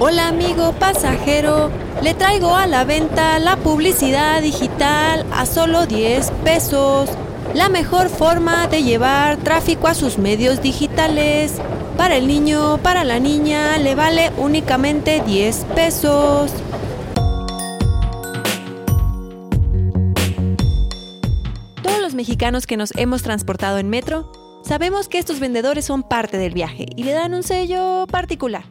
Hola amigo pasajero, le traigo a la venta la publicidad digital a solo 10 pesos. La mejor forma de llevar tráfico a sus medios digitales. Para el niño, para la niña, le vale únicamente 10 pesos. Todos los mexicanos que nos hemos transportado en metro, sabemos que estos vendedores son parte del viaje y le dan un sello particular.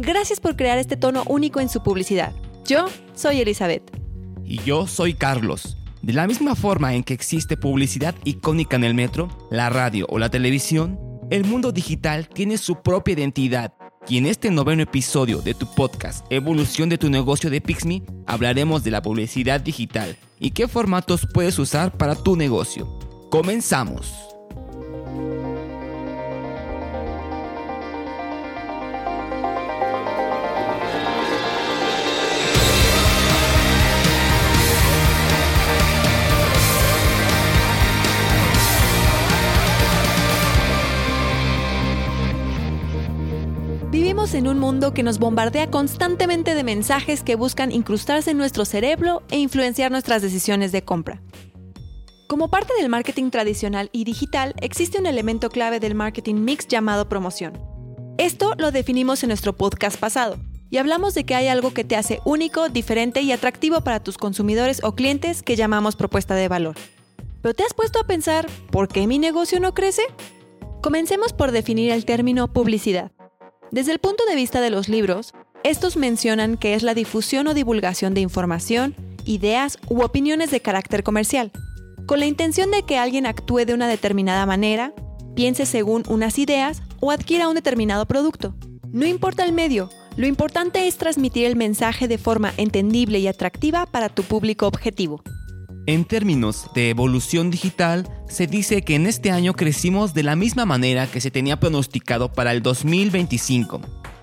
Gracias por crear este tono único en su publicidad. Yo soy Elizabeth. Y yo soy Carlos. De la misma forma en que existe publicidad icónica en el metro, la radio o la televisión, el mundo digital tiene su propia identidad. Y en este noveno episodio de tu podcast Evolución de tu negocio de Pixme, hablaremos de la publicidad digital y qué formatos puedes usar para tu negocio. Comenzamos. Vivimos en un mundo que nos bombardea constantemente de mensajes que buscan incrustarse en nuestro cerebro e influenciar nuestras decisiones de compra. Como parte del marketing tradicional y digital, existe un elemento clave del marketing mix llamado promoción. Esto lo definimos en nuestro podcast pasado, y hablamos de que hay algo que te hace único, diferente y atractivo para tus consumidores o clientes que llamamos propuesta de valor. ¿Pero te has puesto a pensar por qué mi negocio no crece? Comencemos por definir el término publicidad. Desde el punto de vista de los libros, estos mencionan que es la difusión o divulgación de información, ideas u opiniones de carácter comercial, con la intención de que alguien actúe de una determinada manera, piense según unas ideas o adquiera un determinado producto. No importa el medio, lo importante es transmitir el mensaje de forma entendible y atractiva para tu público objetivo. En términos de evolución digital, se dice que en este año crecimos de la misma manera que se tenía pronosticado para el 2025.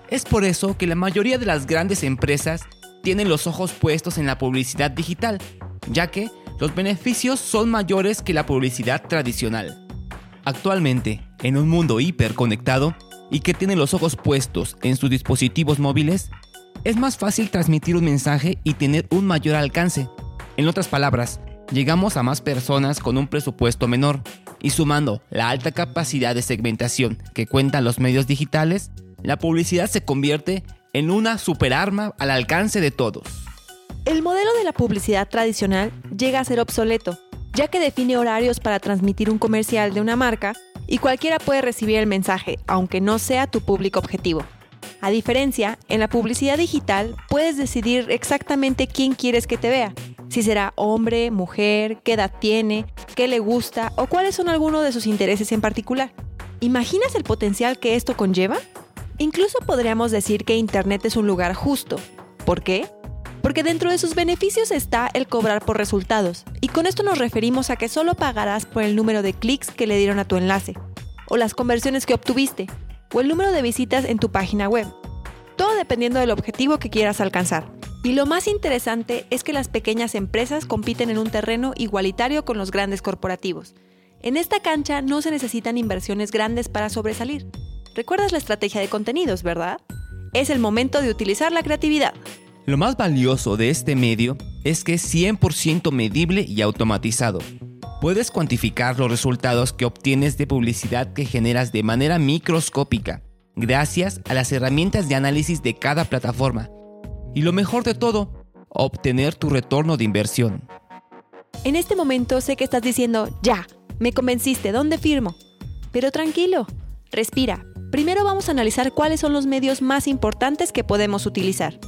Es por eso que la mayoría de las grandes empresas tienen los ojos puestos en la publicidad digital, ya que los beneficios son mayores que la publicidad tradicional. Actualmente, en un mundo hiperconectado y que tiene los ojos puestos en sus dispositivos móviles, es más fácil transmitir un mensaje y tener un mayor alcance. En otras palabras, llegamos a más personas con un presupuesto menor y sumando la alta capacidad de segmentación que cuentan los medios digitales, la publicidad se convierte en una superarma al alcance de todos. El modelo de la publicidad tradicional llega a ser obsoleto, ya que define horarios para transmitir un comercial de una marca y cualquiera puede recibir el mensaje, aunque no sea tu público objetivo. A diferencia, en la publicidad digital puedes decidir exactamente quién quieres que te vea, si será hombre, mujer, qué edad tiene, qué le gusta o cuáles son algunos de sus intereses en particular. ¿Imaginas el potencial que esto conlleva? Incluso podríamos decir que Internet es un lugar justo. ¿Por qué? Porque dentro de sus beneficios está el cobrar por resultados, y con esto nos referimos a que solo pagarás por el número de clics que le dieron a tu enlace, o las conversiones que obtuviste, o el número de visitas en tu página web. Todo dependiendo del objetivo que quieras alcanzar. Y lo más interesante es que las pequeñas empresas compiten en un terreno igualitario con los grandes corporativos. En esta cancha no se necesitan inversiones grandes para sobresalir. ¿Recuerdas la estrategia de contenidos, verdad? Es el momento de utilizar la creatividad. Lo más valioso de este medio es que es 100% medible y automatizado. Puedes cuantificar los resultados que obtienes de publicidad que generas de manera microscópica, gracias a las herramientas de análisis de cada plataforma. Y lo mejor de todo, obtener tu retorno de inversión. En este momento sé que estás diciendo, ya, me convenciste, ¿dónde firmo? Pero tranquilo, respira. Primero vamos a analizar cuáles son los medios más importantes que podemos utilizar.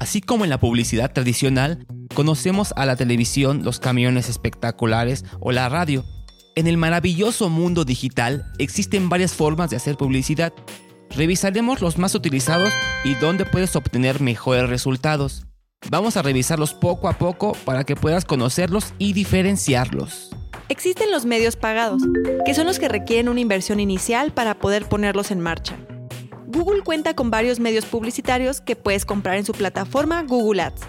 Así como en la publicidad tradicional, conocemos a la televisión, los camiones espectaculares o la radio. En el maravilloso mundo digital existen varias formas de hacer publicidad. Revisaremos los más utilizados y dónde puedes obtener mejores resultados. Vamos a revisarlos poco a poco para que puedas conocerlos y diferenciarlos. Existen los medios pagados, que son los que requieren una inversión inicial para poder ponerlos en marcha. Google cuenta con varios medios publicitarios que puedes comprar en su plataforma Google Ads,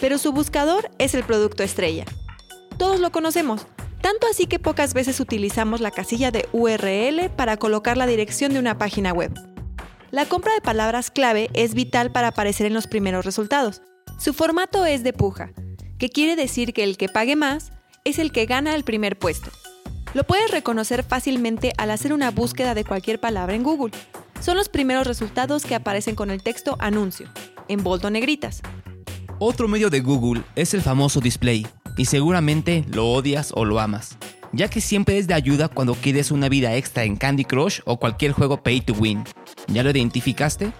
pero su buscador es el producto estrella. Todos lo conocemos, tanto así que pocas veces utilizamos la casilla de URL para colocar la dirección de una página web. La compra de palabras clave es vital para aparecer en los primeros resultados. Su formato es de puja, que quiere decir que el que pague más es el que gana el primer puesto. Lo puedes reconocer fácilmente al hacer una búsqueda de cualquier palabra en Google. Son los primeros resultados que aparecen con el texto anuncio, en bolto negritas. Otro medio de Google es el famoso display, y seguramente lo odias o lo amas, ya que siempre es de ayuda cuando quieres una vida extra en Candy Crush o cualquier juego pay to win. ¿Ya lo identificaste?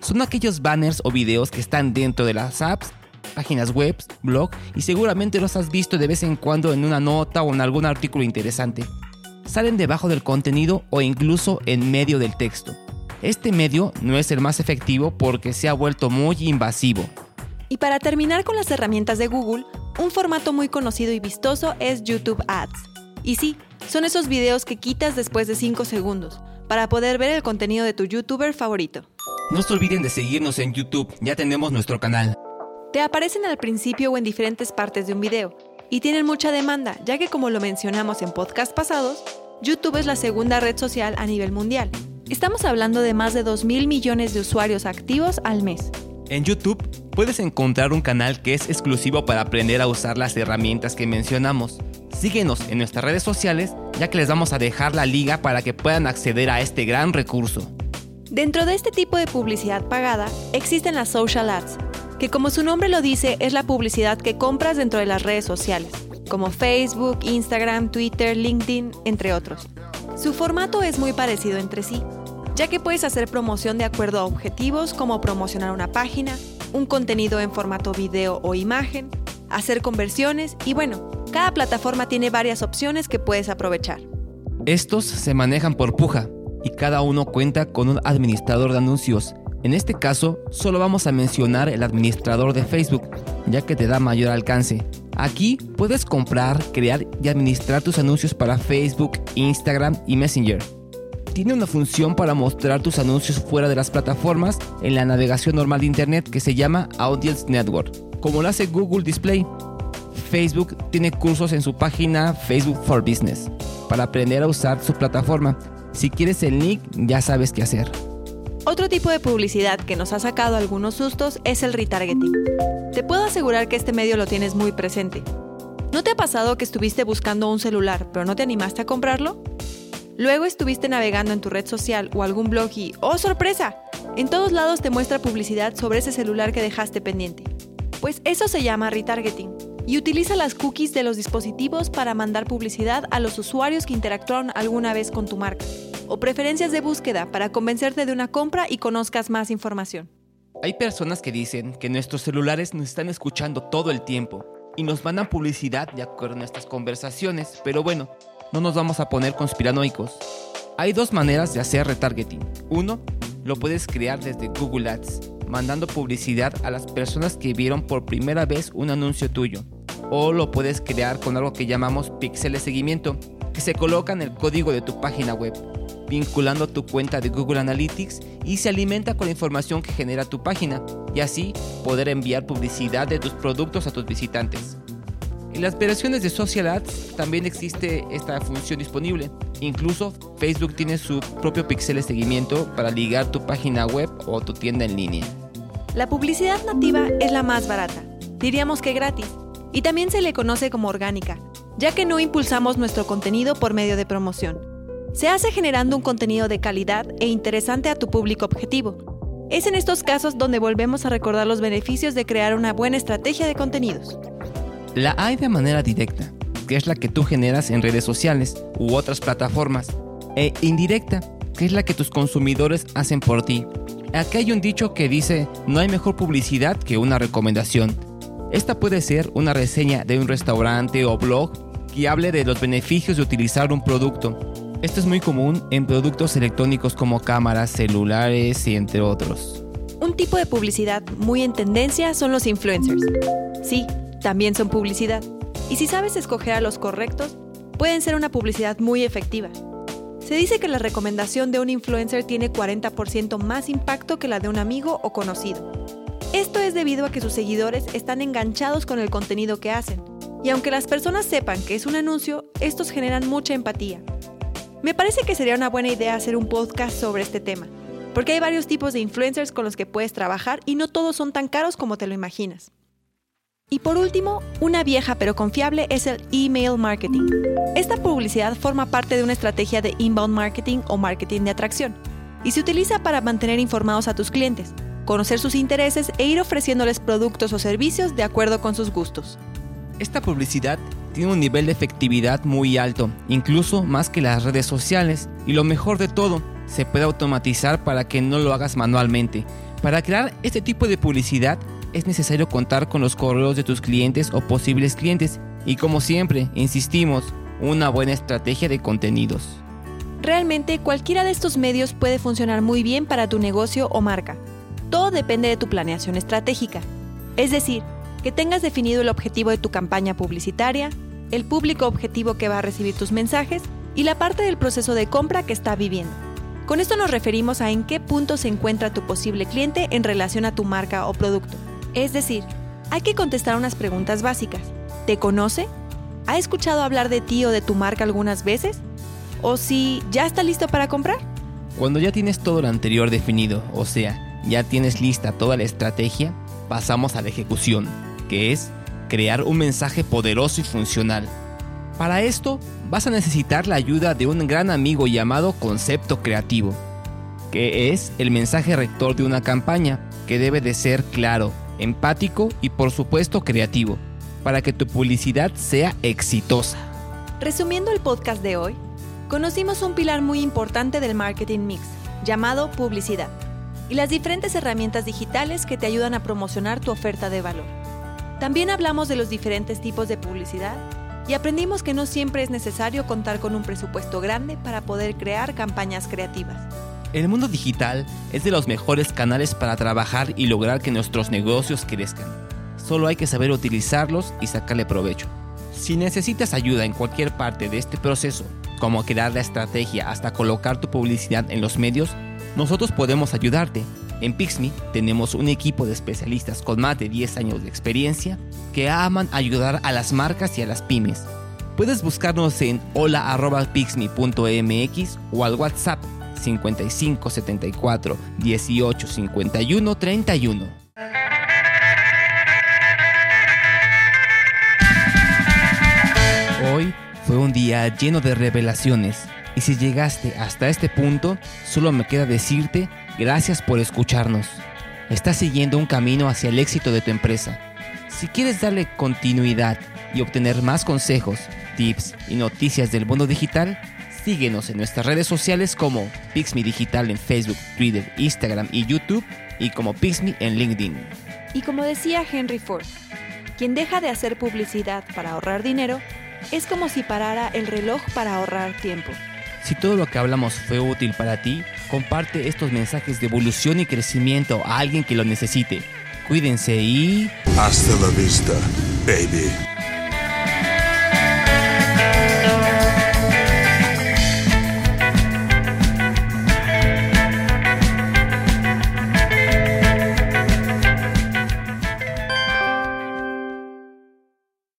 Son aquellos banners o videos que están dentro de las apps páginas web, blog y seguramente los has visto de vez en cuando en una nota o en algún artículo interesante. Salen debajo del contenido o incluso en medio del texto. Este medio no es el más efectivo porque se ha vuelto muy invasivo. Y para terminar con las herramientas de Google, un formato muy conocido y vistoso es YouTube Ads. Y sí, son esos videos que quitas después de 5 segundos, para poder ver el contenido de tu youtuber favorito. No se olviden de seguirnos en YouTube, ya tenemos nuestro canal. Te aparecen al principio o en diferentes partes de un video y tienen mucha demanda, ya que como lo mencionamos en podcast pasados, YouTube es la segunda red social a nivel mundial. Estamos hablando de más de 2 mil millones de usuarios activos al mes. En YouTube puedes encontrar un canal que es exclusivo para aprender a usar las herramientas que mencionamos. Síguenos en nuestras redes sociales ya que les vamos a dejar la liga para que puedan acceder a este gran recurso. Dentro de este tipo de publicidad pagada existen las social ads, que como su nombre lo dice es la publicidad que compras dentro de las redes sociales, como Facebook, Instagram, Twitter, LinkedIn, entre otros. Su formato es muy parecido entre sí, ya que puedes hacer promoción de acuerdo a objetivos como promocionar una página, un contenido en formato video o imagen, hacer conversiones y bueno, cada plataforma tiene varias opciones que puedes aprovechar. Estos se manejan por puja y cada uno cuenta con un administrador de anuncios en este caso, solo vamos a mencionar el administrador de Facebook, ya que te da mayor alcance. Aquí puedes comprar, crear y administrar tus anuncios para Facebook, Instagram y Messenger. Tiene una función para mostrar tus anuncios fuera de las plataformas en la navegación normal de Internet que se llama Audience Network, como lo hace Google Display. Facebook tiene cursos en su página Facebook for Business para aprender a usar su plataforma. Si quieres el link, ya sabes qué hacer. Otro tipo de publicidad que nos ha sacado algunos sustos es el retargeting. Te puedo asegurar que este medio lo tienes muy presente. ¿No te ha pasado que estuviste buscando un celular pero no te animaste a comprarlo? Luego estuviste navegando en tu red social o algún blog y ¡oh sorpresa! En todos lados te muestra publicidad sobre ese celular que dejaste pendiente. Pues eso se llama retargeting y utiliza las cookies de los dispositivos para mandar publicidad a los usuarios que interactuaron alguna vez con tu marca o preferencias de búsqueda para convencerte de una compra y conozcas más información. Hay personas que dicen que nuestros celulares nos están escuchando todo el tiempo y nos mandan publicidad de acuerdo a nuestras conversaciones, pero bueno, no nos vamos a poner conspiranoicos. Hay dos maneras de hacer retargeting. Uno, lo puedes crear desde Google Ads, mandando publicidad a las personas que vieron por primera vez un anuncio tuyo. O lo puedes crear con algo que llamamos píxeles seguimiento, que se coloca en el código de tu página web vinculando tu cuenta de Google Analytics y se alimenta con la información que genera tu página y así poder enviar publicidad de tus productos a tus visitantes. En las versiones de Social Ads también existe esta función disponible. Incluso Facebook tiene su propio pixel de seguimiento para ligar tu página web o tu tienda en línea. La publicidad nativa es la más barata, diríamos que gratis, y también se le conoce como orgánica, ya que no impulsamos nuestro contenido por medio de promoción se hace generando un contenido de calidad e interesante a tu público objetivo. Es en estos casos donde volvemos a recordar los beneficios de crear una buena estrategia de contenidos. La hay de manera directa, que es la que tú generas en redes sociales u otras plataformas, e indirecta, que es la que tus consumidores hacen por ti. Aquí hay un dicho que dice, no hay mejor publicidad que una recomendación. Esta puede ser una reseña de un restaurante o blog que hable de los beneficios de utilizar un producto Esto es muy común en productos electrónicos como cámaras, celulares y entre otros. Un tipo de publicidad muy en tendencia son los influencers. Sí, también son publicidad. Y si sabes escoger a los correctos, pueden ser una publicidad muy efectiva. Se dice que la recomendación de un influencer tiene 40% más impacto que la de un amigo o conocido. Esto es debido a que sus seguidores están enganchados con el contenido que hacen. Y aunque las personas sepan que es un anuncio, estos generan mucha empatía. Me parece que sería una buena idea hacer un podcast sobre este tema, porque hay varios tipos de influencers con los que puedes trabajar y no todos son tan caros como te lo imaginas. Y por último, una vieja pero confiable es el email marketing. Esta publicidad forma parte de una estrategia de inbound marketing o marketing de atracción y se utiliza para mantener informados a tus clientes, conocer sus intereses e ir ofreciéndoles productos o servicios de acuerdo con sus gustos. Esta publicidad tiene un nivel de efectividad muy alto, incluso más que las redes sociales, y lo mejor de todo, se puede automatizar para que no lo hagas manualmente. Para crear este tipo de publicidad es necesario contar con los correos de tus clientes o posibles clientes y como siempre, insistimos, una buena estrategia de contenidos. Realmente cualquiera de estos medios puede funcionar muy bien para tu negocio o marca. Todo depende de tu planeación estratégica. Es decir, que tengas definido el objetivo de tu campaña publicitaria, el público objetivo que va a recibir tus mensajes y la parte del proceso de compra que está viviendo. Con esto nos referimos a en qué punto se encuentra tu posible cliente en relación a tu marca o producto. Es decir, hay que contestar unas preguntas básicas. ¿Te conoce? ¿Ha escuchado hablar de ti o de tu marca algunas veces? ¿O si ya está listo para comprar? Cuando ya tienes todo lo anterior definido, o sea, ya tienes lista toda la estrategia, pasamos a la ejecución, que es crear un mensaje poderoso y funcional. Para esto vas a necesitar la ayuda de un gran amigo llamado concepto creativo, que es el mensaje rector de una campaña, que debe de ser claro, empático y por supuesto creativo, para que tu publicidad sea exitosa. Resumiendo el podcast de hoy, conocimos un pilar muy importante del marketing mix, llamado publicidad, y las diferentes herramientas digitales que te ayudan a promocionar tu oferta de valor. También hablamos de los diferentes tipos de publicidad y aprendimos que no siempre es necesario contar con un presupuesto grande para poder crear campañas creativas. El mundo digital es de los mejores canales para trabajar y lograr que nuestros negocios crezcan. Solo hay que saber utilizarlos y sacarle provecho. Si necesitas ayuda en cualquier parte de este proceso, como crear la estrategia hasta colocar tu publicidad en los medios, nosotros podemos ayudarte. En Pixme tenemos un equipo de especialistas con más de 10 años de experiencia que aman ayudar a las marcas y a las pymes. Puedes buscarnos en hola.pixme.mx o al WhatsApp 55 74 18 51 31. Hoy fue un día lleno de revelaciones y si llegaste hasta este punto, solo me queda decirte gracias por escucharnos. Estás siguiendo un camino hacia el éxito de tu empresa. Si quieres darle continuidad y obtener más consejos, tips y noticias del mundo digital, Síguenos en nuestras redes sociales como Pixme Digital en Facebook, Twitter, Instagram y YouTube y como Pixme en LinkedIn. Y como decía Henry Ford, quien deja de hacer publicidad para ahorrar dinero es como si parara el reloj para ahorrar tiempo. Si todo lo que hablamos fue útil para ti, comparte estos mensajes de evolución y crecimiento a alguien que lo necesite. Cuídense y... Hasta la vista, baby.